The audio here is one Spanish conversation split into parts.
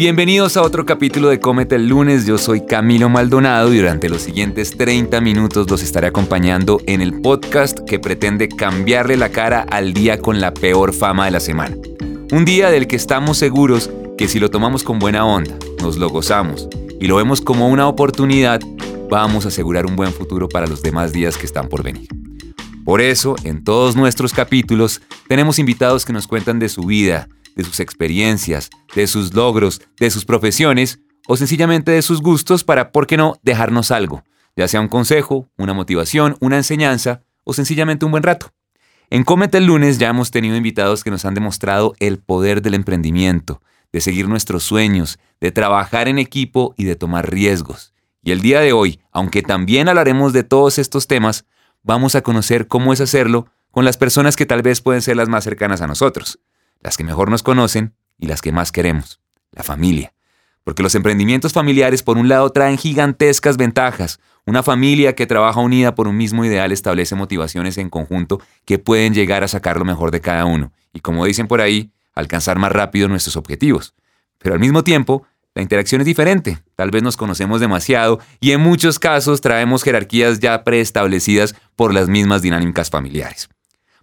Bienvenidos a otro capítulo de Cómete el lunes, yo soy Camilo Maldonado y durante los siguientes 30 minutos los estaré acompañando en el podcast que pretende cambiarle la cara al día con la peor fama de la semana. Un día del que estamos seguros que si lo tomamos con buena onda, nos lo gozamos y lo vemos como una oportunidad, vamos a asegurar un buen futuro para los demás días que están por venir. Por eso, en todos nuestros capítulos, tenemos invitados que nos cuentan de su vida, de sus experiencias, de sus logros, de sus profesiones o sencillamente de sus gustos para, ¿por qué no?, dejarnos algo, ya sea un consejo, una motivación, una enseñanza o sencillamente un buen rato. En Cómete el lunes ya hemos tenido invitados que nos han demostrado el poder del emprendimiento, de seguir nuestros sueños, de trabajar en equipo y de tomar riesgos. Y el día de hoy, aunque también hablaremos de todos estos temas, vamos a conocer cómo es hacerlo con las personas que tal vez pueden ser las más cercanas a nosotros, las que mejor nos conocen y las que más queremos, la familia. Porque los emprendimientos familiares por un lado traen gigantescas ventajas. Una familia que trabaja unida por un mismo ideal establece motivaciones en conjunto que pueden llegar a sacar lo mejor de cada uno. Y como dicen por ahí, alcanzar más rápido nuestros objetivos. Pero al mismo tiempo, la interacción es diferente. Tal vez nos conocemos demasiado y en muchos casos traemos jerarquías ya preestablecidas por las mismas dinámicas familiares.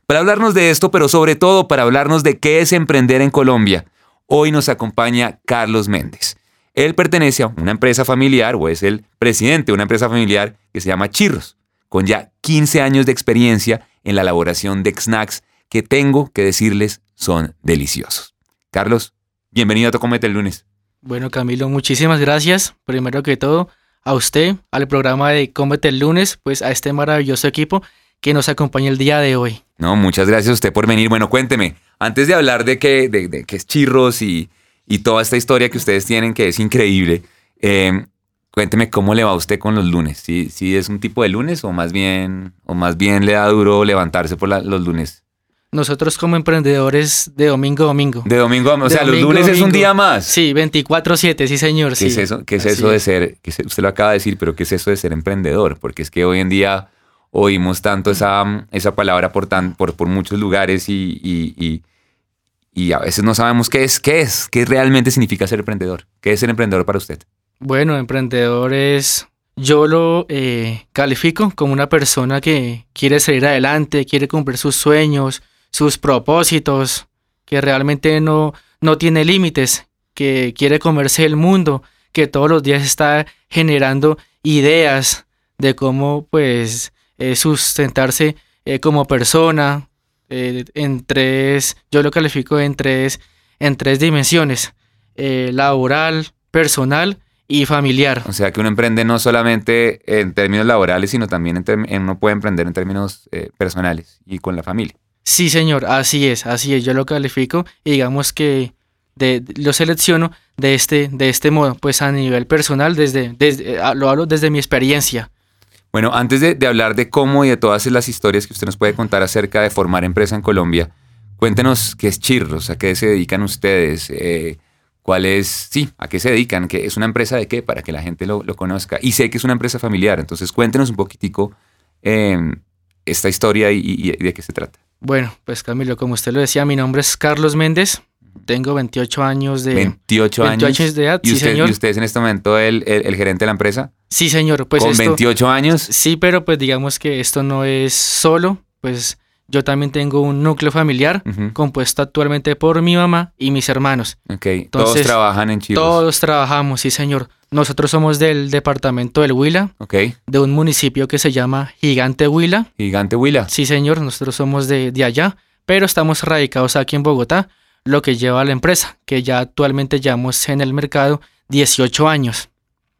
Para hablarnos de esto, pero sobre todo para hablarnos de qué es emprender en Colombia, hoy nos acompaña Carlos Méndez. Él pertenece a una empresa familiar o es el presidente de una empresa familiar que se llama Chirros, con ya 15 años de experiencia en la elaboración de snacks que tengo que decirles son deliciosos. Carlos, bienvenido a Tocomete el lunes. Bueno, Camilo, muchísimas gracias. Primero que todo, a usted, al programa de Cómete el lunes, pues a este maravilloso equipo que nos acompaña el día de hoy. No, muchas gracias a usted por venir. Bueno, cuénteme, antes de hablar de qué de, es chirros y, toda esta historia que ustedes tienen, que es increíble, eh, cuénteme cómo le va a usted con los lunes. ¿Si ¿Sí, es un tipo de lunes o más bien, o más bien le da duro levantarse por los lunes? Nosotros como emprendedores de domingo a domingo. De domingo a domingo. O sea, los lunes es un día más. Sí, 24-7, sí señor. ¿Qué es eso, qué es eso de ser, que usted lo acaba de decir, pero qué es eso de ser emprendedor? Porque es que hoy en día oímos tanto esa, esa palabra por, tan, por, por muchos lugares y, y, y, a veces no sabemos qué es, qué es, qué realmente significa ser emprendedor. ¿Qué es ser emprendedor para usted? Bueno, emprendedor es, yo lo eh, califico como una persona que quiere salir adelante, quiere cumplir sus sueños, sus propósitos, que realmente no, no tiene límites, que quiere comerse el mundo, que todos los días está generando ideas de cómo pues eh, sustentarse eh, como persona eh, en tres, yo lo califico en tres, en tres dimensiones, laboral, personal y familiar. O sea que uno emprende no solamente en términos laborales, sino también en uno puede emprender en términos personales y con la familia. Sí, señor, así es, así es, yo lo califico y digamos que de, lo selecciono de este, de este modo, pues a nivel personal, desde, desde, lo hablo desde mi experiencia. Bueno, antes de, hablar de cómo y de todas las historias que usted nos puede contar acerca de formar empresa en Colombia, cuéntenos qué es Chirros, a qué se dedican ustedes, eh, cuál es, sí, a qué se dedican, ¿Qué, es una empresa de qué, para que la gente lo, conozca. Y sé que es una empresa familiar, entonces cuéntenos un poquitico em, esta historia y de qué se trata. Bueno, pues Camilo, como usted lo decía, mi nombre es Carlos Méndez, tengo 28 años de, 28 años. de edad. ¿Y, usted, ¿Y usted es en este momento el, el, gerente de la empresa? Sí, señor. Pues ¿Con 28 años? Sí, pero pues digamos que esto no es solo, pues yo también tengo un núcleo familiar compuesto actualmente por mi mamá y mis hermanos. Ok, todos trabajan en Chivos. Todos trabajamos, sí, señor. Nosotros somos del departamento del Huila, okay. de un municipio que se llama Gigante Huila. Gigante Huila. Sí, señor, nosotros somos de, de allá, pero estamos radicados aquí en Bogotá lo que lleva a la empresa, que ya actualmente llevamos en el mercado 18 años.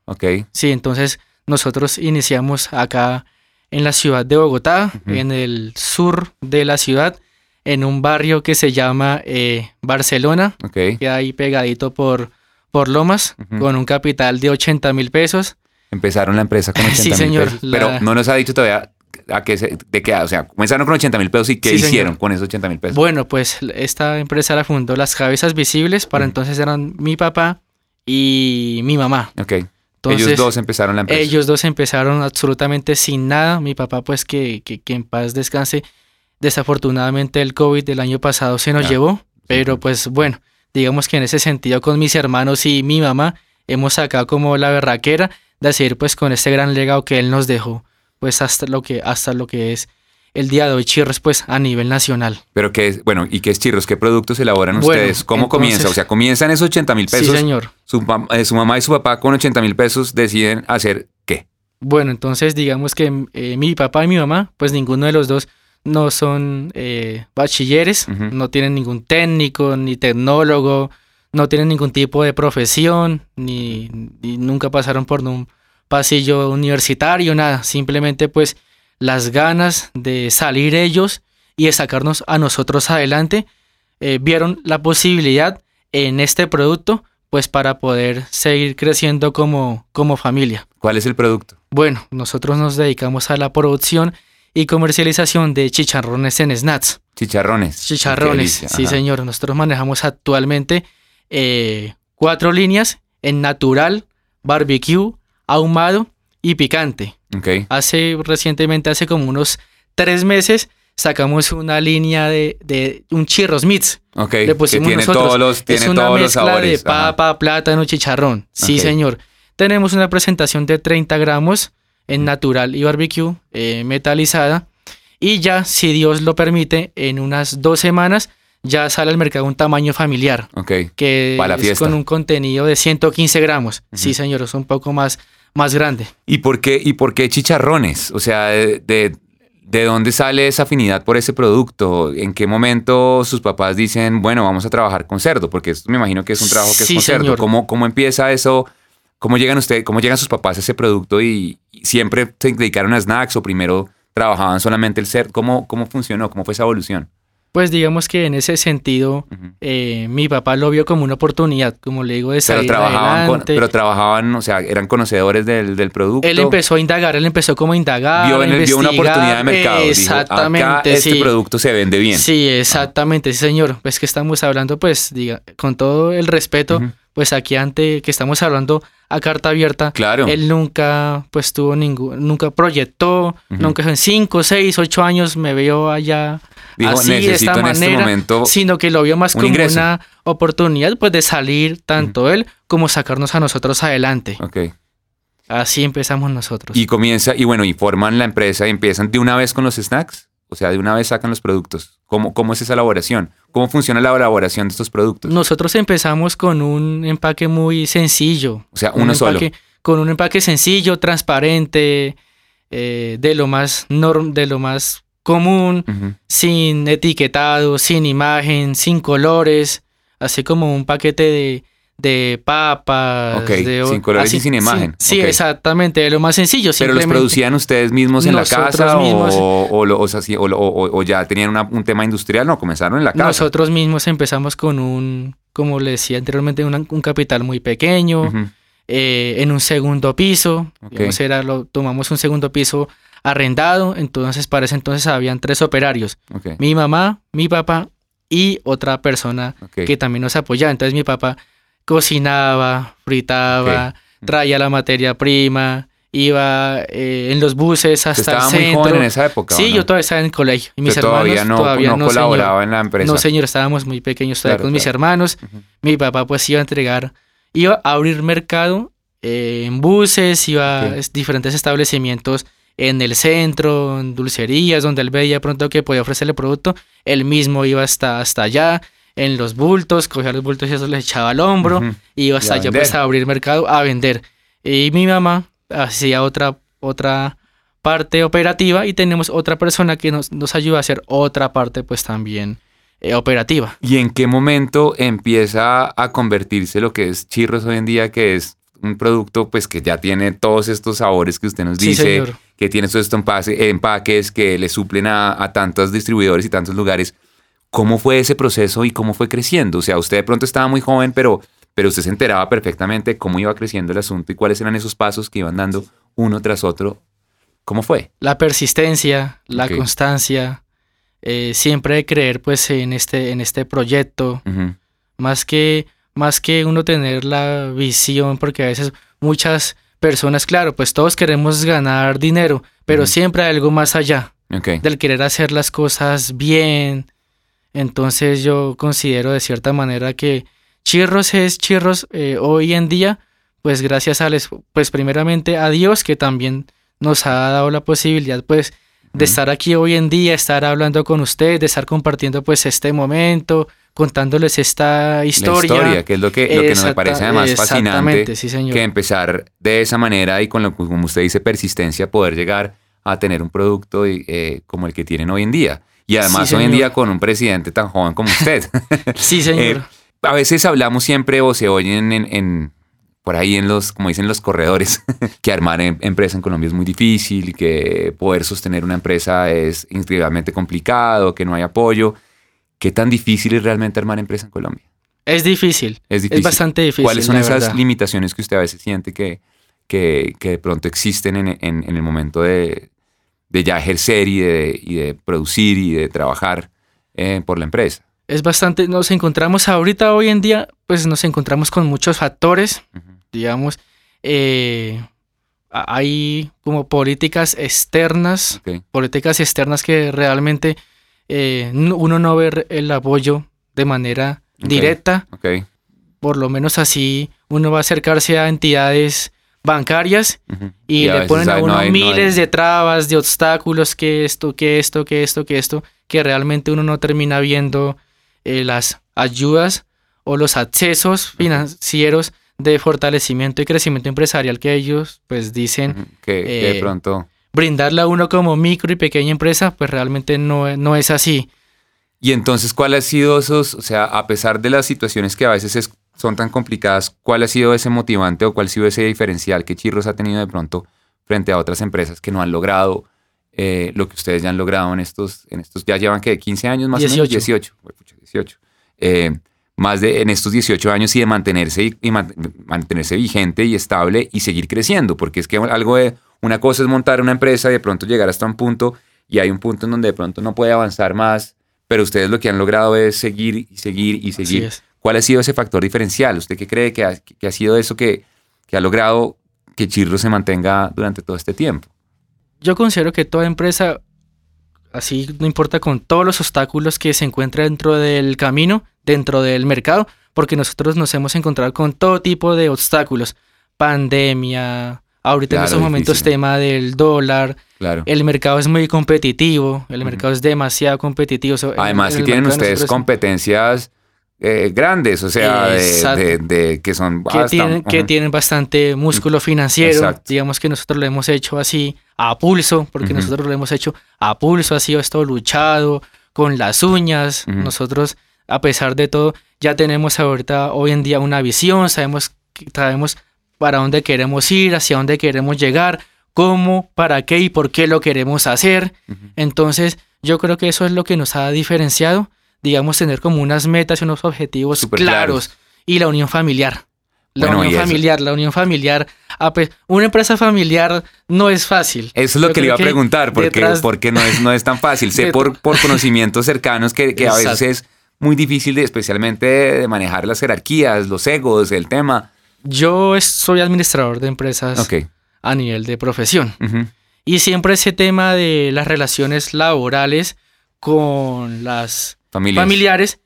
Ok. Sí, entonces nosotros iniciamos acá en la ciudad de Bogotá, en el sur de la ciudad, en un barrio que se llama eh, Barcelona, okay. que ahí pegadito por, por Lomas, con un capital de 80 mil pesos. Empezaron la empresa con 80 mil sí, señor, pesos. Pero no nos ha dicho todavía a qué se, de qué, o sea, comenzaron con 80 mil pesos y qué hicieron con esos 80 mil pesos. Bueno, pues esta empresa la fundó Las Cabezas Visibles, para entonces eran mi papá y mi mamá. Ok. ellos dos empezaron la empresa. Ellos dos empezaron absolutamente sin nada. Mi papá, pues que, que, en paz descanse. Desafortunadamente el COVID del año pasado se nos llevó, pero pues bueno, digamos que en ese sentido con mis hermanos y mi mamá hemos sacado como la berraquera de seguir pues con este gran legado que él nos dejó, pues hasta lo que, hasta lo que es el día de hoy Chirros pues a nivel nacional. Pero qué es, bueno, ¿y qué es Chirros? ¿Qué productos elaboran ustedes? ¿Cómo comienza? O sea, comienzan esos 80 mil pesos. Sí, señor. Su, eh, su, mamá y su papá con 80 mil pesos deciden hacer qué? Bueno, entonces digamos que eh, mi papá y mi mamá, pues ninguno de los dos no son eh, bachilleres, no tienen ningún técnico ni tecnólogo, no tienen ningún tipo de profesión, ni, nunca pasaron por un pasillo universitario, nada, simplemente pues las ganas de salir ellos y de sacarnos a nosotros adelante, eh, vieron la posibilidad en este producto pues para poder seguir creciendo como, como familia. ¿Cuál es el producto? Bueno, nosotros nos dedicamos a la producción y comercialización de chicharrones en snacks. Chicharrones. Chicharrones, sí señor. Nosotros manejamos actualmente eh, cuatro líneas en natural, barbecue, ahumado y picante. Okay. Hace recientemente, hace como unos tres meses, sacamos una línea de, de un chirros mix. Ok, Le pusimos que tiene todos los, tiene es una todos mezcla los sabores. de papa, plátano, chicharrón. Sí, señor. Tenemos una presentación de 30 gramos en natural y barbecue eh, metalizada. Y ya, si Dios lo permite, en unas dos semanas ya sale al mercado un tamaño familiar. Ok. Que es con un contenido de 115 gramos. Sí, señor, es un poco más, más grande. ¿Y por qué, y por qué chicharrones? O sea, de, de, dónde sale esa afinidad por ese producto? ¿En qué momento sus papás dicen, bueno, vamos a trabajar con cerdo? Porque esto me imagino que es un trabajo que es con cerdo. ¿Cómo, ¿Cómo empieza eso? ¿Cómo llegan ustedes, cómo llegan sus papás a ese producto y, siempre se dedicaron a snacks o primero trabajaban solamente el ser? ¿Cómo, cómo funcionó? ¿Cómo fue esa evolución? Pues digamos que en ese sentido, eh, mi papá lo vio como una oportunidad, como le digo, de salir pero trabajaban adelante. pero trabajaban, o sea, eran conocedores del, del, producto. Él empezó a indagar, él empezó como a indagar, vio, en el, vio una oportunidad de mercado. Exactamente, Dijo, Acá este producto se vende bien. Sí, exactamente, sí, señor. Pues que estamos hablando, pues, diga, con todo el respeto, pues aquí ante que estamos hablando a carta abierta. Claro. Él nunca, pues tuvo ningún, nunca proyectó, nunca en cinco, seis, ocho años me veo allá así de esta este manera, sino que lo vio más como una oportunidad, pues de salir tanto él como sacarnos a nosotros adelante. Ok. Así empezamos nosotros. Y comienza, y bueno, y forman la empresa y empiezan de una vez con los snacks. O sea, de una vez sacan los productos. ¿Cómo, ¿Cómo es esa elaboración? ¿Cómo funciona la elaboración de estos productos? Nosotros empezamos con un empaque muy sencillo. O sea, uno solo. Con un empaque sencillo, transparente, eh, de lo más norm, de lo más común, sin etiquetado, sin imagen, sin colores, así como un paquete de, de papas. de, sin colores y sin imagen. Sí, exactamente, de lo más sencillo. ¿Pero los producían ustedes mismos en la casa o, ya tenían un tema industrial? No, comenzaron en la casa. Nosotros mismos empezamos con un, como le decía anteriormente, un capital muy pequeño, eh, en un segundo piso. era, lo, tomamos un segundo piso arrendado, entonces para ese entonces habían tres operarios. Mi mamá, mi papá y otra persona que también nos apoyaba. Entonces mi papá cocinaba, fritaba, traía la materia prima, iba eh, en los buses hasta el centro. muy joven en esa época. Sí, yo todavía estaba en el colegio. Y mis hermanos todavía no, todavía no, colaboraba en la empresa. No, señor, estábamos muy pequeños todavía con mis hermanos. Mi papá pues iba a entregar, iba a abrir mercado eh, en buses, iba a diferentes establecimientos en el centro, en dulcerías, donde él veía pronto que podía ofrecerle producto. Él mismo iba hasta, hasta allá en los bultos, cogía los bultos y eso les echaba al hombro, y iba hasta allá pues, a abrir mercado a vender. Y mi mamá hacía otra, otra parte operativa y tenemos otra persona que nos, nos ayuda a hacer otra parte pues también eh, operativa. ¿Y en qué momento empieza a convertirse lo que es Chirros hoy en día, que es un producto pues que ya tiene todos estos sabores que usted nos dice, que tiene todos estos empaques que le suplen a, a tantos distribuidores y tantos lugares? ¿Cómo fue ese proceso y cómo fue creciendo? O sea, usted de pronto estaba muy joven, pero, pero usted se enteraba perfectamente cómo iba creciendo el asunto y cuáles eran esos pasos que iban dando uno tras otro. ¿Cómo fue? La persistencia, la constancia, eh, siempre creer pues en este, en este proyecto, más, que, más que uno tener la visión, porque a veces muchas personas, claro, pues todos queremos ganar dinero, pero siempre hay algo más allá del querer hacer las cosas bien, entonces yo considero de cierta manera que Chirros es Chirros eh, hoy en día, pues gracias a, les, pues primeramente a Dios que también nos ha dado la posibilidad pues de estar aquí hoy en día, estar hablando con ustedes, de estar compartiendo pues este momento, contándoles esta historia. La historia, que es lo que, lo que nos parece además fascinante, sí, señor. que empezar de esa manera y con lo como usted dice, persistencia, poder llegar a tener un producto eh, como el que tienen hoy en día. Y además hoy en día con un presidente tan joven como usted. sí, señor. Eh, a veces hablamos siempre o se oyen en, por ahí en los, como dicen los corredores, que armar em, empresa en Colombia es muy difícil y que poder sostener una empresa es increíblemente complicado, que no hay apoyo. ¿Qué tan difícil es realmente armar empresa en Colombia? Es difícil. Es, difícil. es bastante difícil. ¿Cuáles son esas limitaciones que usted a veces siente que, que, de pronto existen en, el momento de, ya ejercer y de, producir y de trabajar eh, por la empresa? Es bastante, nos encontramos ahorita, hoy en día, pues nos encontramos con muchos factores, digamos, eh, hay como políticas externas, políticas externas que realmente eh, uno no ve el apoyo de manera directa. Por lo menos así uno va a acercarse a entidades bancarias y, le ponen a uno miles de trabas, de obstáculos, que esto, que esto, que esto, que esto, que realmente uno no termina viendo eh, las ayudas o los accesos financieros de fortalecimiento y crecimiento empresarial que ellos pues dicen que, de eh, pronto brindarle a uno como micro y pequeña empresa, pues realmente no, no es así. Y entonces, ¿cuál ha sido esos, o sea, a pesar de las situaciones que a veces son tan complicadas, cuál ha sido ese motivante o cuál ha sido ese diferencial que Chirros ha tenido de pronto frente a otras empresas que no han logrado eh, lo que ustedes ya han logrado en estos, en estos ya llevan que 15 años más o menos, 18, 18. Eh, más de en estos 18 años y de mantenerse y, mantenerse vigente y estable y seguir creciendo, porque es que algo de una cosa es montar una empresa y de pronto llegar hasta un punto y hay un punto en donde de pronto no puede avanzar más, pero ustedes lo que han logrado es seguir y seguir y seguir. ¿Cuál ha sido ese factor diferencial? ¿Usted qué cree que ha, que ha sido eso que, que, ha logrado que Chirro se mantenga durante todo este tiempo? Yo considero que toda empresa, así no importa con todos los obstáculos que se encuentran dentro del camino, dentro del mercado, porque nosotros nos hemos encontrado con todo tipo de obstáculos, pandemia, Ahorita en estos momentos tema del dólar. Claro. El mercado es muy competitivo, el mercado es demasiado competitivo. Además, si tienen ustedes competencias eh, grandes, o sea, de, que son que, tienen, que tienen bastante músculo financiero. Digamos que nosotros lo hemos hecho así a pulso, porque nosotros lo hemos hecho a pulso, ha sido esto luchado con las uñas. Nosotros, a pesar de todo, ya tenemos ahorita hoy en día una visión, sabemos, sabemos para dónde queremos ir, hacia dónde queremos llegar, cómo, para qué y por qué lo queremos hacer. Entonces, yo creo que eso es lo que nos ha diferenciado, digamos, tener como unas metas y unos objetivos claros. Y la unión familiar. La unión familiar, la unión familiar. Una empresa familiar no es fácil. Eso es lo que le iba a preguntar, porque, porque no, es, no es tan fácil. sé por, por conocimientos cercanos que, que a veces es muy difícil, especialmente de manejar las jerarquías, los egos, el tema. Yo soy administrador de empresas a nivel de profesión. Y siempre ese tema de las relaciones laborales con las familiares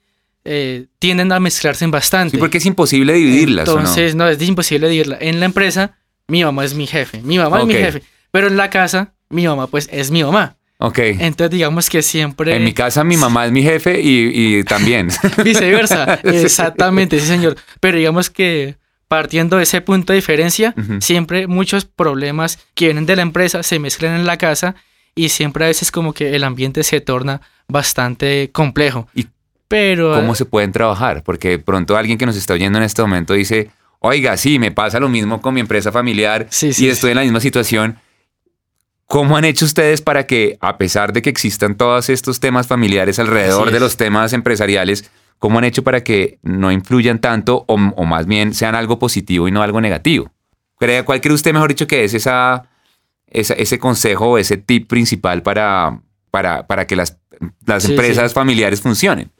eh, tienden a mezclarse bastante. Sí, porque es imposible dividirlas. Entonces, no? es imposible dividirla. En la empresa, mi mamá es mi jefe, mi mamá es mi jefe. Pero en la casa, mi mamá pues es mi mamá. Ok. Entonces digamos que siempre... En mi casa mi mamá es mi jefe y, también. Viceversa, exactamente, sí señor. Pero digamos que partiendo de ese punto de diferencia, siempre muchos problemas que vienen de la empresa se mezclan en la casa y siempre a veces como que el ambiente se torna bastante complejo. ¿Y Pero, cómo se pueden trabajar? Porque pronto alguien que nos está oyendo en este momento dice, oiga, sí, me pasa lo mismo con mi empresa familiar y estoy en la misma situación. ¿Cómo han hecho ustedes para que, a pesar de que existan todos estos temas familiares alrededor de los temas empresariales, ¿Cómo han hecho para que no influyan tanto o, más bien sean algo positivo y no algo negativo? ¿Cuál cree usted, mejor dicho, que es esa, ese consejo o ese tip principal para, para, para que las, las empresas familiares funcionen?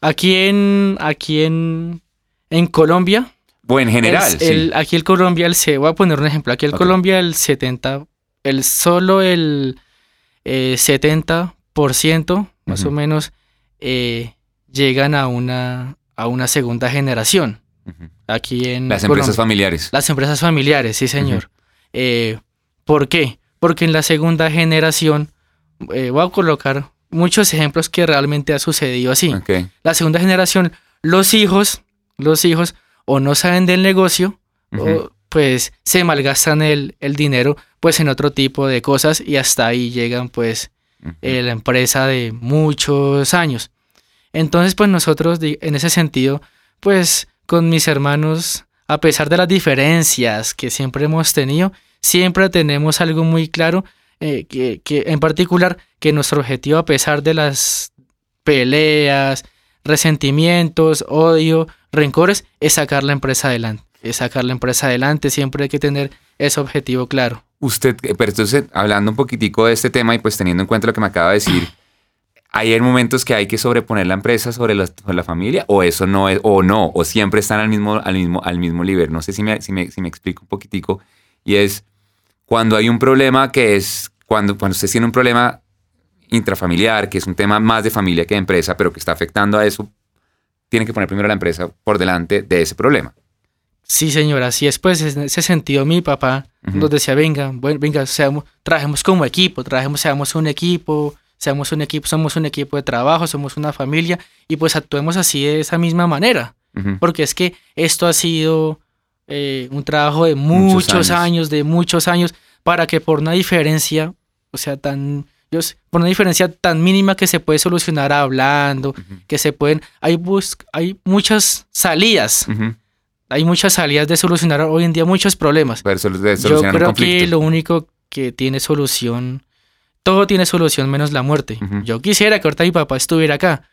Aquí en, aquí en, en Colombia. O en general. El, Aquí en Colombia, el, voy a poner un ejemplo. Aquí en Colombia el 70, el solo el 70% eh, más o menos eh, llegan a una, a una segunda generación. Aquí en Las empresas familiares. Las empresas familiares, sí, señor. Eh, ¿Por qué? Porque en la segunda generación, eh, voy a colocar muchos ejemplos que realmente ha sucedido así. La segunda generación, los hijos, los hijos o no saben del negocio, o pues se malgastan el, el, dinero pues en otro tipo de cosas y hasta ahí llegan pues eh, la empresa de muchos años. Entonces pues nosotros en ese sentido pues con mis hermanos a pesar de las diferencias que siempre hemos tenido, siempre tenemos algo muy claro eh, que, en particular que nuestro objetivo a pesar de las peleas, resentimientos, odio, rencores, es sacar la empresa adelante. Es sacar la empresa adelante, siempre hay que tener ese objetivo claro. Usted, eh, pero entonces, hablando un poquitico de este tema y pues teniendo en cuenta lo que me acaba de decir, ¿hay momentos que hay que sobreponer la empresa sobre la, familia o eso no es, o no, o siempre están al mismo, al mismo, al mismo nivel? No sé si me, si me, si me explico un poquitico. Y es, cuando hay un problema que es, cuando, cuando usted tiene un problema intrafamiliar, que es un tema más de familia que de empresa, pero que está afectando a eso, tiene que poner primero a la empresa por delante de ese problema. Sí, señora, así es. Pues en ese sentido, mi papá nos decía, venga, bueno, venga, seamos, trabajemos como equipo, trabajemos, seamos un equipo, seamos un equipo, somos un equipo de trabajo, somos una familia, y pues actuemos así de esa misma manera. Porque es que esto ha sido eh, un trabajo de muchos, años. de muchos años, para que por una diferencia, o sea, tan, por una diferencia tan mínima que se puede solucionar hablando, que se pueden, hay, bus, hay muchas salidas, hay muchas salidas de solucionar hoy en día muchos problemas. Yo creo que lo único que tiene solución, todo tiene solución menos la muerte. Yo quisiera que ahorita mi papá estuviera acá,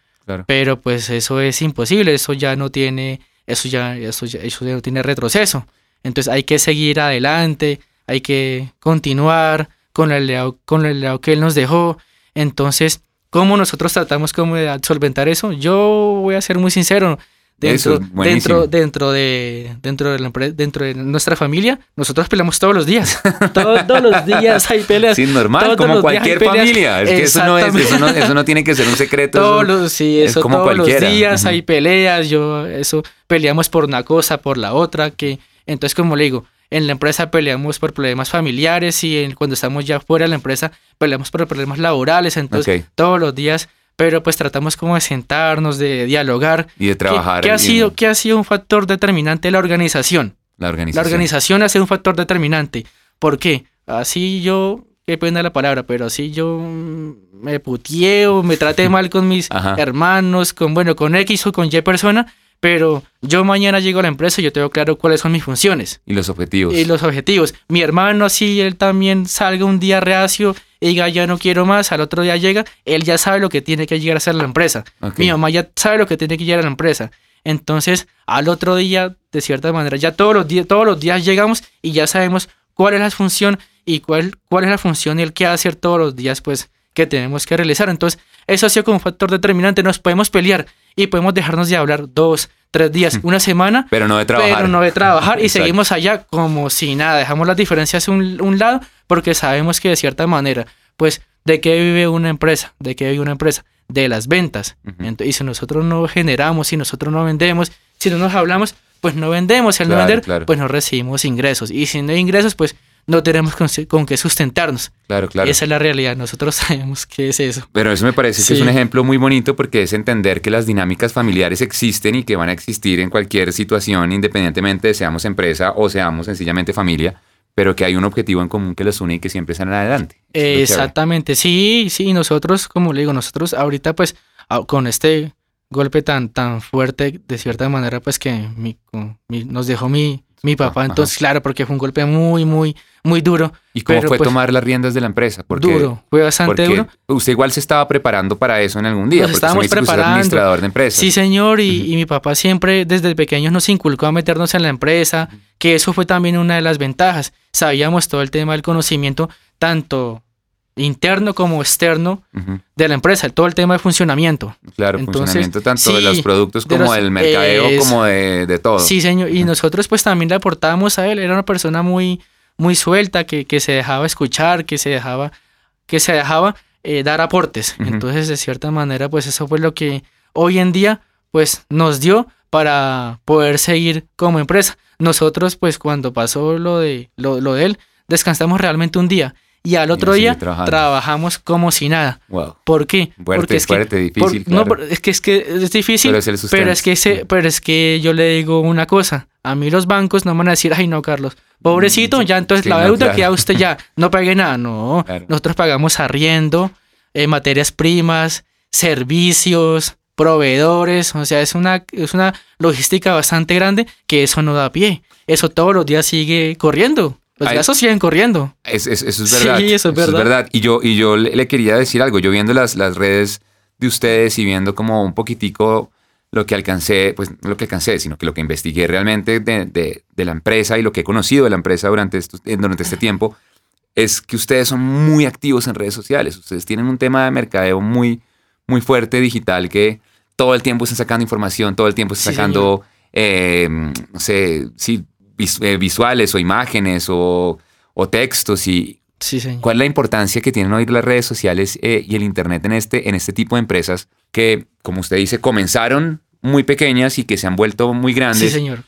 pero pues eso es imposible, eso ya no tiene eso ya, eso eso no tiene retroceso. Entonces hay que seguir adelante, hay que continuar con el legado, con el legado que él nos dejó. Entonces, ¿cómo nosotros tratamos como de solventar eso? Yo voy a ser muy sincero, Dentro, dentro, dentro de dentro de la dentro de nuestra familia, nosotros peleamos todos los días. todos los días hay peleas. Sí, normal, como cualquier familia. Es que eso no, es, eso, no, eso no tiene que ser un secreto. Todos los, sí, eso como todos los días hay peleas. Yo, eso, peleamos por una cosa, por la otra. que Entonces, como le digo, en la empresa peleamos por problemas familiares y cuando estamos ya fuera de la empresa peleamos por problemas laborales. Entonces, todos los días pero pues tratamos como de sentarnos, de dialogar. Y de trabajar. ¿Qué, ha, sido, qué ha sido un factor determinante de la organización? La organización. La organización ha sido un factor determinante. ¿Por qué? Así yo, qué pena la palabra, pero así yo me putieo, me traté mal con mis hermanos, con, bueno, con X o con Y persona, pero yo mañana llego a la empresa y yo tengo claro cuáles son mis funciones. Y los objetivos. Y los objetivos. Mi hermano, así él también salga un día reacio y diga, ya no quiero más, al otro día llega, él ya sabe lo que tiene que llegar a hacer la empresa. Mi mamá ya sabe lo que tiene que llegar a la empresa. Entonces, al otro día, de cierta manera, ya todos los, días, todos los días llegamos y ya sabemos cuál es la función y cuál, cuál es la función y el que hacer todos los días, pues, que tenemos que realizar. Entonces, eso ha sido como un factor determinante. Nos podemos pelear y podemos dejarnos de hablar dos, tres días, una semana. Pero no de trabajar. Pero no de trabajar y seguimos allá como si nada. Dejamos las diferencias a un, un, lado porque sabemos que de cierta manera, pues, ¿de qué vive una empresa? ¿De qué vive una empresa? De las ventas. y si nosotros no generamos, si nosotros no vendemos, si no nos hablamos, pues no vendemos. Si al no vender, pues no recibimos ingresos. Y si no hay ingresos, pues no tenemos con, qué sustentarnos. Claro, claro. Esa es la realidad, nosotros sabemos qué es eso. Pero eso me parece que es un ejemplo muy bonito porque es entender que las dinámicas familiares existen y que van a existir en cualquier situación, independientemente de seamos empresa o seamos sencillamente familia, pero que hay un objetivo en común que los une y que siempre salen adelante. Exactamente, sí, sí, nosotros, como le digo, nosotros ahorita pues con este golpe tan, tan fuerte, de cierta manera, pues que nos dejó mi, mi papá. Entonces, claro, porque fue un golpe muy, muy, muy duro. ¿Y cómo fue pues, tomar las riendas de la empresa? Porque, duro, fue bastante duro. Usted igual se estaba preparando para eso en algún día. Nos estábamos preparando. administrador de empresa. Sí, señor, y, mi papá siempre desde pequeños nos inculcó a meternos en la empresa, que eso fue también una de las ventajas. Sabíamos todo el tema del conocimiento, tanto interno como externo de la empresa, todo el tema de funcionamiento. Claro, funcionamiento tanto de los productos como del mercadeo, como de, todo. Sí, señor, y nosotros pues también le aportábamos a él, era una persona muy, muy suelta, que, que se dejaba escuchar, que se dejaba, que se dejaba eh, dar aportes. Entonces, de cierta manera, pues eso fue lo que hoy en día pues nos dio para poder seguir como empresa. Nosotros, pues cuando pasó lo de, lo, lo de él, descansamos realmente un día y al otro día trabajamos como si nada. Wow. ¿Por qué? Porque es fuerte, difícil. No, es que es que es difícil, pero es, que pero es que yo le digo una cosa, a mí los bancos no me van a decir, "Ay, no, Carlos, pobrecito, mm, ya entonces la deuda que a usted ya no pague nada." No, nosotros pagamos arriendo, eh, materias primas, servicios, proveedores, o sea, es una, es una logística bastante grande que eso no da pie. Eso todos los días sigue corriendo. Los gastos siguen corriendo. eso es verdad. Sí, eso es verdad. Y yo, y yo le, quería decir algo. Yo viendo las, las redes de ustedes y viendo como un poquitico lo que alcancé, pues no lo que alcancé, sino que lo que investigué realmente de, de, de la empresa y lo que he conocido de la empresa durante, durante este tiempo, es que ustedes son muy activos en redes sociales. Ustedes tienen un tema de mercadeo muy, muy fuerte digital que todo el tiempo están sacando información, todo el tiempo están sacando, eh, no sé, sí, eh, visuales o imágenes o, textos y cuál es la importancia que tienen hoy las redes sociales eh, y el internet en este, en este tipo de empresas que, como usted dice, comenzaron muy pequeñas y que se han vuelto muy grandes. señor.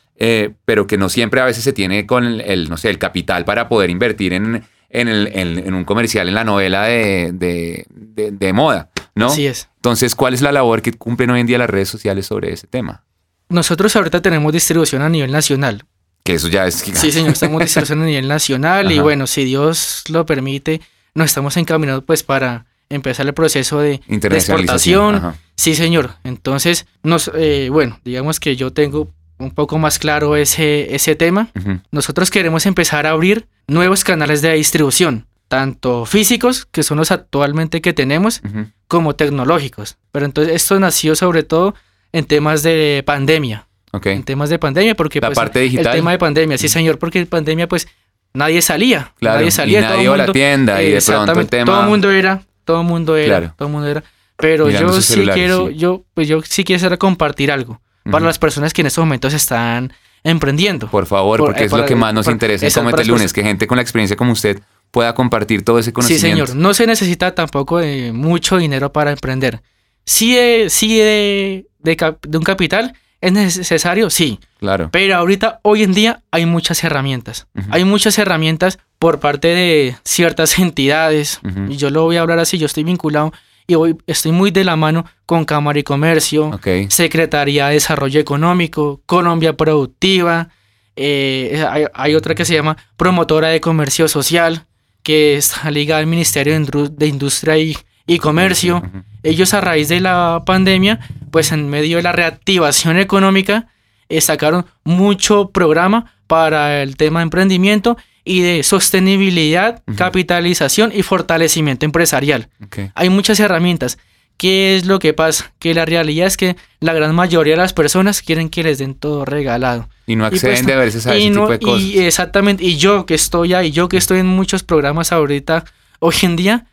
pero que no siempre a veces se tiene con el, no sé, el capital para poder invertir en, en, el, en, un comercial, en la novela de, de, de, moda, ¿no? Así es. Entonces, ¿cuál es la labor que cumplen hoy en día las redes sociales sobre ese tema? Nosotros ahorita tenemos distribución a nivel nacional. Que eso ya es Sí, señor, estamos distribución a nivel nacional y bueno, si Dios lo permite, nos estamos encaminados pues para empezar el proceso de, exportación. Sí, señor. Entonces, nos, eh, bueno, digamos que yo tengo un poco más claro ese, ese tema. Nosotros queremos empezar a abrir nuevos canales de distribución, tanto físicos, que son los actualmente que tenemos, como tecnológicos. Pero entonces esto nació sobre todo en temas de pandemia. En temas de pandemia, porque la pues, parte digital. el tema de pandemia, sí señor, porque en pandemia pues nadie salía, nadie salía, y nadie iba a la tienda y de pronto el tema... Todo el mundo era, todo el mundo era, todo el mundo era. Pero yo sí quiero, yo pues yo sí quiero compartir algo para las personas que en estos momentos están emprendiendo. Por favor, porque es lo que más nos interesa en Comete Lunes, que gente con la experiencia como usted pueda compartir todo ese conocimiento. Sí, señor. No se necesita tampoco de mucho dinero para emprender. Sí, de, sí de, de, un capital es necesario, sí. Claro. Pero ahorita, hoy en día, hay muchas herramientas. Hay muchas herramientas por parte de ciertas entidades. Y yo lo voy a hablar así, yo estoy vinculado y hoy estoy muy de la mano con Cámara y Comercio, Secretaría de Desarrollo Económico, Colombia Productiva, eh, hay, otra que se llama Promotora de Comercio Social, que está ligada al Ministerio de Industria y, Comercio. Ellos a raíz de la pandemia, pues en medio de la reactivación económica, eh, sacaron mucho programa para el tema de emprendimiento y de sostenibilidad, capitalización y fortalecimiento empresarial. Hay muchas herramientas. ¿Qué es lo que pasa? Que la realidad es que la gran mayoría de las personas quieren que les den todo regalado. Y no acceden pues, de veces a ese tipo de cosas. Y exactamente, y yo que estoy ahí, yo que estoy en muchos programas ahorita, hoy en día,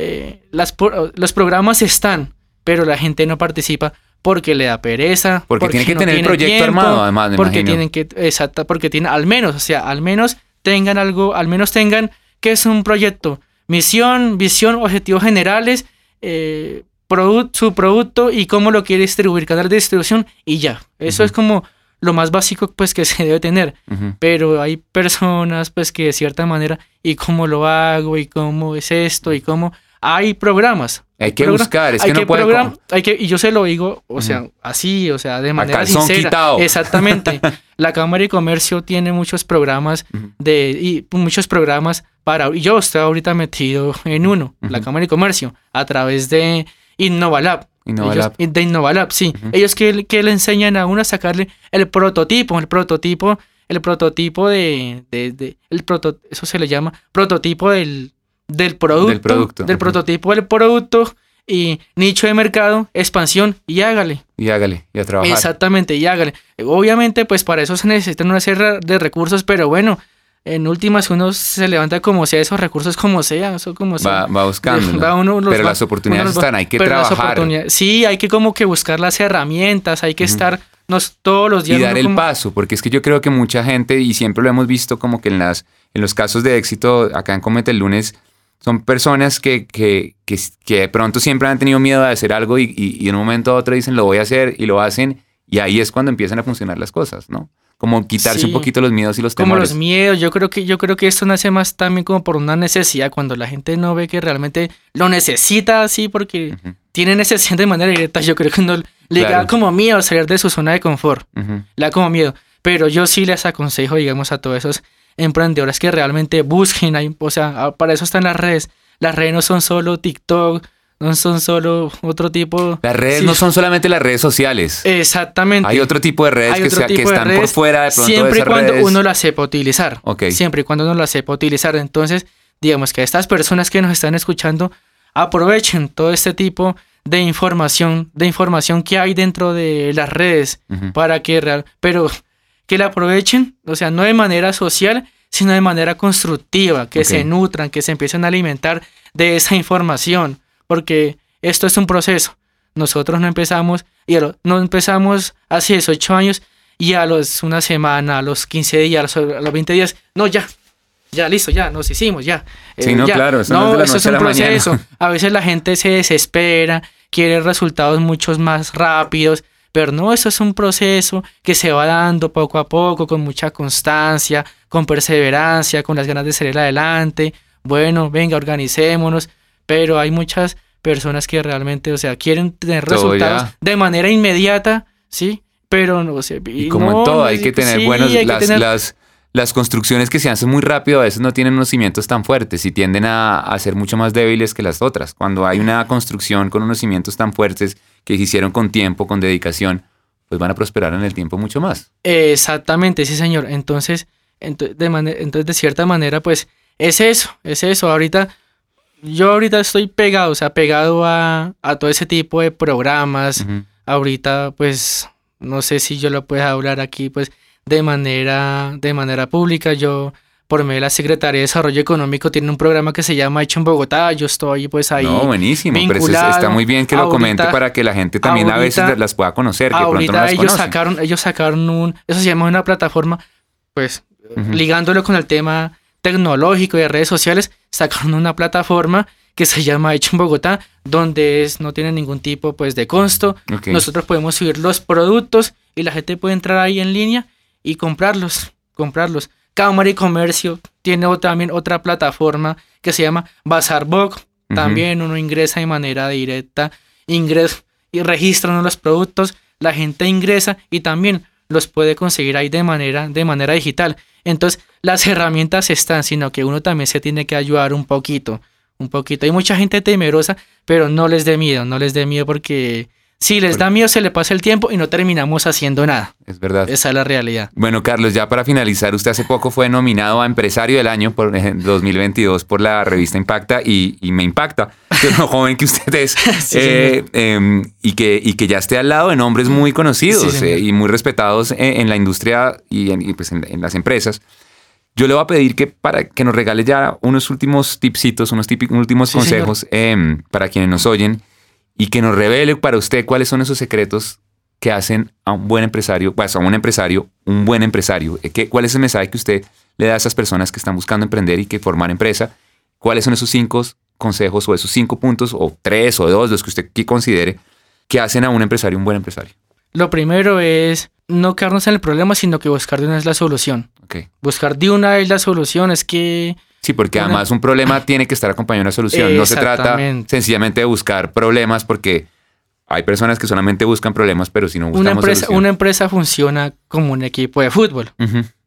eh, las, los programas están, pero la gente no participa porque le da pereza. Porque, tiene que tener el proyecto armado, además. porque tienen que, exacto, porque tiene, al menos, o sea, al menos tengan algo, al menos tengan que es un proyecto, misión, visión, objetivos generales, eh, su producto y cómo lo quiere distribuir, canal de distribución y ya. Eso es como lo más básico pues que se debe tener. Pero hay personas pues que de cierta manera, ¿y cómo lo hago? ¿Y cómo es esto? ¿Y cómo? Hay programas. Hay que buscar, es que, no puede... hay que Y yo se lo digo, o sea, así, o sea, de manera sincera. Exactamente. La Cámara de Comercio tiene muchos programas de... Y muchos programas para... Y yo estoy ahorita metido en uno, la Cámara de Comercio, a través de Innovalab. Innovalab. de Innovalab, sí. Ellos que, que, le enseñan a uno a sacarle el prototipo, el prototipo, el prototipo de... de, el proto, eso se le llama prototipo del del producto, del, producto. del prototipo del producto y nicho de mercado, expansión y hágale. Y hágale, y a trabajar. Exactamente, y hágale. Obviamente, pues para eso se necesitan una serie de recursos, pero bueno, en últimas uno se levanta como sea, esos recursos como sea, eso como va, Va buscando. pero las oportunidades están, hay que trabajar. Sí, hay que como que buscar las herramientas, hay que estar nos, todos los días. Y dar el paso, porque es que yo creo que mucha gente, y siempre lo hemos visto como que en, las, en los casos de éxito, acá en Comete el lunes, son personas que, que, que, de pronto siempre han tenido miedo de hacer algo y, y, en un momento a otro dicen lo voy a hacer y lo hacen Y ahí es cuando empiezan a funcionar las cosas, ¿no? Como quitarse un Sí. poquito los miedos y los Como temores. los miedos, yo creo que yo creo que esto nace más también como por una necesidad cuando la gente no ve que realmente lo necesita así porque Ujú, tiene necesidad de manera directa, yo creo que no le Claro. da como miedo salir de su zona de confort. ujú. le da como miedo. Pero yo sí les aconsejo, digamos, a todos esos emprendedores que realmente busquen, ahí, o sea, a- para eso están las redes. Las redes no son solo TikTok, no son solo otro tipo. Las redes Sí. no son solamente las redes sociales. Exactamente. Hay otro tipo de redes Hay que, sea- están por fuera de pronto de Siempre y cuando redes. uno la sepa utilizar. Ok. Siempre y cuando uno la sepa utilizar. Entonces, digamos que estas personas que nos están escuchando aprovechen todo este tipo de información, de información que hay dentro de las redes para que real, pero que la aprovechen, o sea, no de manera social, sino de manera constructiva, que se nutran, que se empiecen a alimentar de esa información, porque esto es un proceso. Nosotros no empezamos, y a lo- no empezamos hace 18 años y a los una semana, a los 15 días, a los, a los 20 días, no, ya, ya, listo, ya, nos hicimos, ya. Eh, Sí, no, ya. claro, eso no es eso es un mañana. proceso. A veces la gente se desespera, quiere resultados muchos más rápidos, pero no, eso es un proceso que se va dando poco a poco, con mucha constancia, con perseverancia, con las ganas de salir adelante. Bueno, venga, organicémonos, pero hay muchas personas que realmente, o sea, quieren tener Todo resultados ya. de manera inmediata, ¿sí? Pero no sé. Y como no, en todo, hay que tener sí, buenos. hay que las, tener- las, las construcciones que se hacen muy rápido a veces no tienen unos cimientos tan fuertes y tienden a, a ser mucho más débiles que las otras. Cuando hay una construcción con unos cimientos tan fuertes que se hicieron con tiempo, con dedicación, pues van a prosperar en el tiempo mucho más. Exactamente, sí, señor. Entonces, ento- de, entonces, de cierta manera, pues, es eso, es eso. Ahorita, yo ahorita estoy pegado, o sea, pegado a, a todo ese tipo de programas. Ahorita, pues, no sé si yo lo pueda hablar aquí, pues, de manera, de manera pública. Yo, por medio de la Secretaría de Desarrollo Económico, tiene un programa que se llama Hecho en Bogotá. Yo estoy, pues, ahí. No, buenísimo. Pero es- está muy bien que lo comente Ahorita- para que la gente también a veces ahorita- las pueda conocer, que pronto no Ahorita ellos conocen. sacaron, ellos sacaron un, eso se llama una plataforma, pues ligándolo con el tema tecnológico y de redes sociales, sacaron una plataforma que se llama Hecho en Bogotá, donde es, no tiene ningún tipo pues de costo. Nosotros podemos subir los productos y la gente puede entrar ahí en línea y comprarlos, comprarlos. Cámara y Comercio tiene también otra plataforma que se llama Bazarbox. También uno ingresa de manera directa, ingresa y registra uno los productos, la gente ingresa y también los puede conseguir ahí de manera, de manera digital. Entonces, las herramientas están, sino que uno también se tiene que ayudar un poquito, un poquito. Hay mucha gente temerosa, pero no les dé miedo, no les dé miedo porque si les da miedo se le pasa el tiempo y no terminamos haciendo nada. Es verdad. Esa es la realidad. Bueno, Carlos, ya para finalizar, usted hace poco fue nominado a Empresario del Año por eh, 2022 por la revista Impacta y, y me impacta que lo joven que usted es Sí, eh, em, y, que, y que ya esté al lado de nombres muy conocidos Sí, eh, y muy respetados en, en la industria y, en, y, pues en, en las empresas. Yo le voy a pedir que para que nos regale ya unos últimos tipsitos, unos típicos, últimos Sí, consejos em, para quienes nos oyen y que nos revele para usted cuáles son esos secretos que hacen a un buen empresario, pues a un empresario, un buen empresario. Eh, ¿Qué, ¿Cuál es el mensaje que usted le da a esas personas que están buscando emprender y que formar empresa? ¿Cuáles son esos cinco consejos o esos cinco puntos o tres o dos, los que usted considere, que hacen a un empresario un buen empresario? Lo primero es no quedarnos en el problema, sino que buscar de una vez la solución. Buscar de una vez la solución es que Sí, porque además un problema tiene que estar acompañado de una solución. No se trata sencillamente de buscar problemas porque hay personas que solamente buscan problemas, pero si no buscamos una empresa, solución- una empresa funciona como un equipo de fútbol.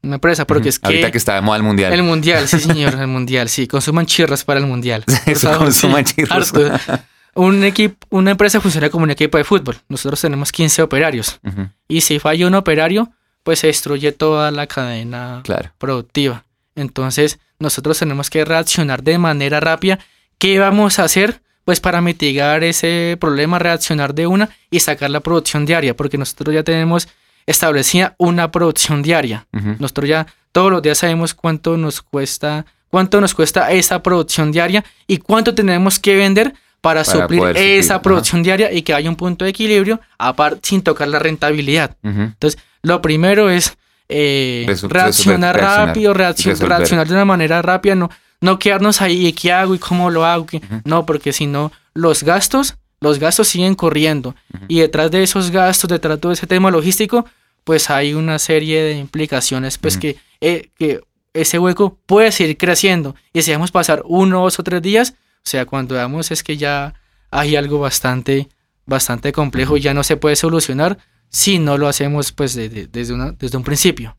Una empresa, porque es que, Ahorita que está de moda el mundial. el mundial, sí señor, el mundial, sí, consuman chirras para el mundial. Eso, favor, consuman sí, chirros. harto. Un equipo, una empresa funciona como un equipo de fútbol. Nosotros tenemos 15 operarios y si falla un operario, pues se destruye toda la cadena Claro. productiva. Entonces, nosotros tenemos que reaccionar de manera rápida. ¿Qué vamos a hacer? Pues para mitigar ese problema, reaccionar de una y sacar la producción diaria, porque nosotros ya tenemos establecida una producción diaria. Nosotros ya todos los días sabemos cuánto nos cuesta, cuánto nos cuesta esa producción diaria y cuánto tenemos que vender para, Para suplir esa ajá. producción diaria y que haya un punto de equilibrio aparte sin tocar la rentabilidad. Entonces, lo primero es eh, Resu- reaccionar rápido, reaccion- resolver. reaccionar de una manera rápida, no, no quedarnos ahí, ¿y qué hago y cómo lo hago? No, porque si no, los gastos los gastos siguen corriendo. Y detrás de esos gastos, detrás de todo ese tema logístico, pues hay una serie de implicaciones, pues que, eh, que ese hueco puede seguir creciendo. Y si dejamos pasar uno, dos o tres días, o sea, cuando veamos es que ya hay algo bastante, bastante complejo y ya no se puede solucionar si no lo hacemos pues desde, desde un principio.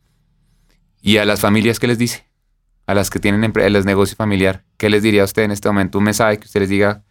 ¿Y a las familias qué les dice? A las que tienen los negocios familiar, ¿qué les diría a usted en este momento? Un mensaje que usted les diga,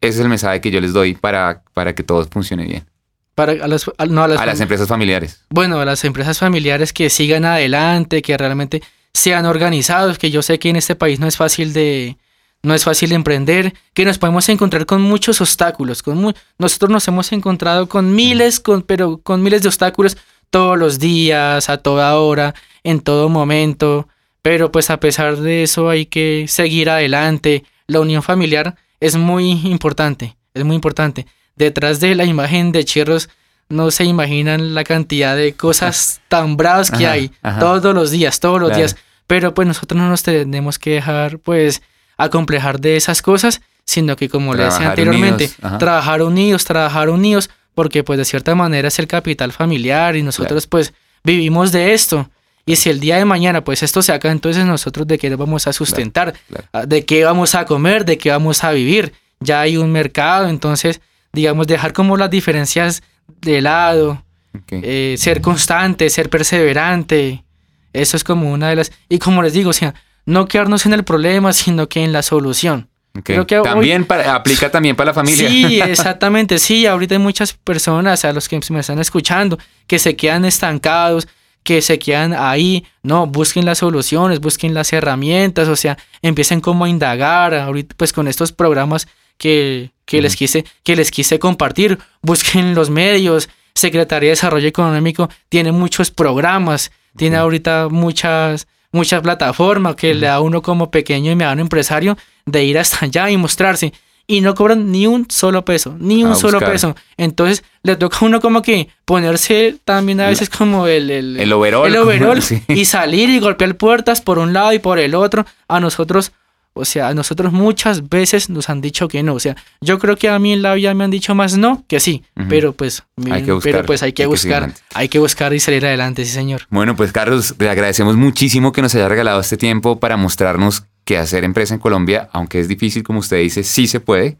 ese es el mensaje que yo les doy para, para que todo funcione bien. Para, a, las, no, a, las, empresas familiares. Bueno, a las empresas familiares que sigan adelante, que realmente sean organizados, que yo sé que en este país no es fácil de, no es fácil emprender, que nos podemos encontrar con muchos obstáculos. Con nosotros nos hemos encontrado con miles, con, pero con miles de obstáculos todos los días, a toda hora, en todo momento. Pero pues a pesar de eso hay que seguir adelante. La unión familiar es muy importante, es muy importante. Detrás de la imagen de Chirros no se imaginan la cantidad de cosas tan bravas que hay todos los días, todos los días. Pero pues nosotros no nos tenemos que dejar pues acomplejar de esas cosas, sino que como le decía anteriormente, trabajar unidos, trabajar unidos, porque pues de cierta manera es el capital familiar y nosotros pues vivimos de esto. Y si el día de mañana pues esto se acaba, entonces nosotros de qué vamos a sustentar, ah, de qué vamos a comer, de qué vamos a vivir. Ya hay un mercado, entonces digamos dejar como las diferencias de lado, eh, ser constante, ser perseverante. Eso es como una de las... Y como les digo, o sea, no quedarnos en el problema, sino que en la solución. que también aplica también para la familia. Sí, exactamente, sí. Ahorita hay muchas personas, a los que me están escuchando, que se quedan estancados, que se quedan ahí, no, busquen las soluciones, busquen las herramientas, o sea, empiecen como a indagar, ahorita pues con estos programas que, les, quise, que les quise compartir, busquen los medios, Secretaría de Desarrollo Económico tiene muchos programas, tiene ahorita muchas, muchas plataformas que le da uno como pequeño y mediano empresario de ir hasta allá y mostrarse y no cobran ni un solo peso, ni un solo peso. Entonces le toca a uno como que ponerse también a veces como el, el, el overall, el y salir y golpear puertas por un lado y por el otro. A nosotros, o sea, a nosotros muchas veces nos han dicho que no. O sea, yo creo que a mí en la vida me han dicho más no que sí, pero pues hay que buscar, pero pues hay que buscar, hay que buscar y salir adelante, sí señor. Bueno, pues Carlos, le agradecemos muchísimo que nos haya regalado este tiempo para mostrarnos que hacer empresa en Colombia, aunque es difícil, como usted dice, sí se puede,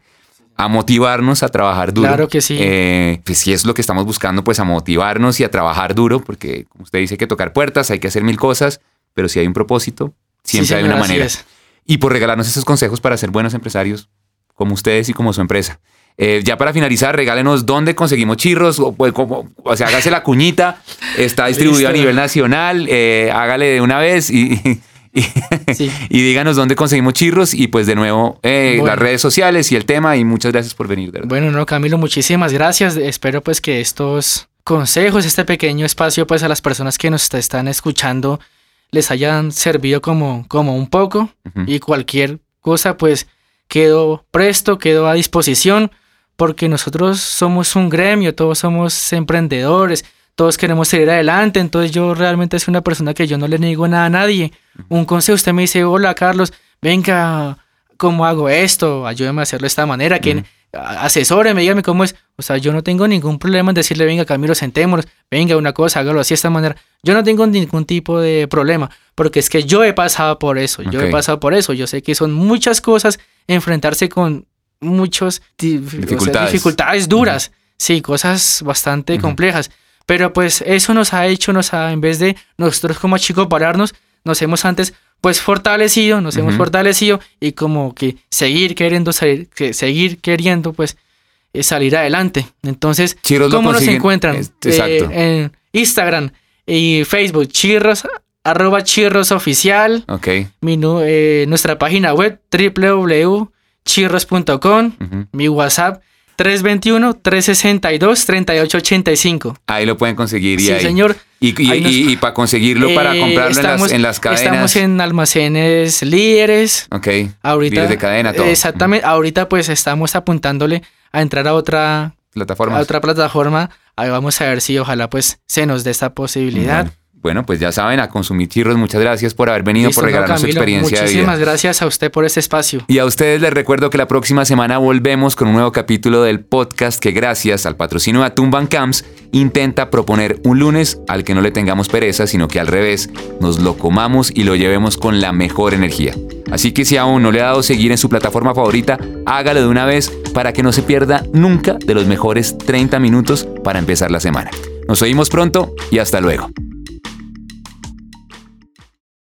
a motivarnos a trabajar duro. Claro que sí. Eh, pues si es lo que estamos buscando, pues a motivarnos y a trabajar duro, porque como usted dice, hay que tocar puertas, hay que hacer mil cosas, pero si hay un propósito, siempre hay una manera. Y por regalarnos esos consejos para ser buenos empresarios, como ustedes y como su empresa. Eh, ya para finalizar, regálenos dónde conseguimos chirros, o, pues, como, o sea, hágase la cuñita, está distribuido a nivel nacional, eh, hágale de una vez y Y, díganos dónde conseguimos chirros y pues de nuevo eh, las redes sociales y el tema y muchas gracias por venir. Bueno, no, Camilo, muchísimas gracias. Espero pues que estos consejos, este pequeño espacio pues a las personas que nos están escuchando les hayan servido como, como un poco y cualquier cosa pues quedo presto, quedo a disposición porque nosotros somos un gremio, todos somos emprendedores, todos queremos salir adelante, entonces yo realmente soy una persona que yo no le niego nada a nadie. Un consejo, usted me dice, hola Carlos, venga, ¿cómo hago esto? Ayúdeme a hacerlo de esta manera, que asesóreme, dígame cómo es. O sea, yo no tengo ningún problema en decirle, venga Camilo, sentémonos, venga una cosa, hágalo así de esta manera. Yo no tengo ningún tipo de problema, porque es que yo he pasado por eso, yo he pasado por eso, yo sé que son muchas cosas enfrentarse con muchas dificultades. duras, sí, cosas bastante complejas. Pero pues eso nos ha hecho, nos ha, en vez de nosotros como chicos pararnos, nos hemos antes pues fortalecido, nos hemos fortalecido y como que seguir queriendo salir, que seguir queriendo pues eh, salir adelante. Entonces, ¿cómo nos encuentran? Eh, en Instagram y Facebook, chirros, arroba chirros oficial. Ok. Eh, nuestra página web www.chirros.com, mi WhatsApp 321-362-3885. Ahí lo pueden conseguir. Y sí, señor. Y, para conseguirlo, para eh, comprarlo en, las, cadenas. Estamos en almacenes líderes. Ok. Ahorita, líderes de cadena, todo. Exactamente. Ahorita pues estamos apuntándole a entrar a otra plataforma. A otra plataforma. Ahí vamos a ver si ojalá pues se nos dé esta posibilidad. Bueno, pues ya saben, a consumir chirros. Muchas gracias por haber venido, por regalarnos su experiencia de vida. Muchísimas gracias a usted por este espacio. Y a ustedes les recuerdo que la próxima semana volvemos con un nuevo capítulo del podcast que gracias al patrocinio de Atumban Camps intenta proponer un lunes al que no le tengamos pereza, sino que al revés, nos lo comamos y lo llevemos con la mejor energía. Así que si aún no le ha dado seguir en su plataforma favorita, hágalo de una vez para que no se pierda nunca de los mejores 30 minutos para empezar la semana. Nos oímos pronto y hasta luego.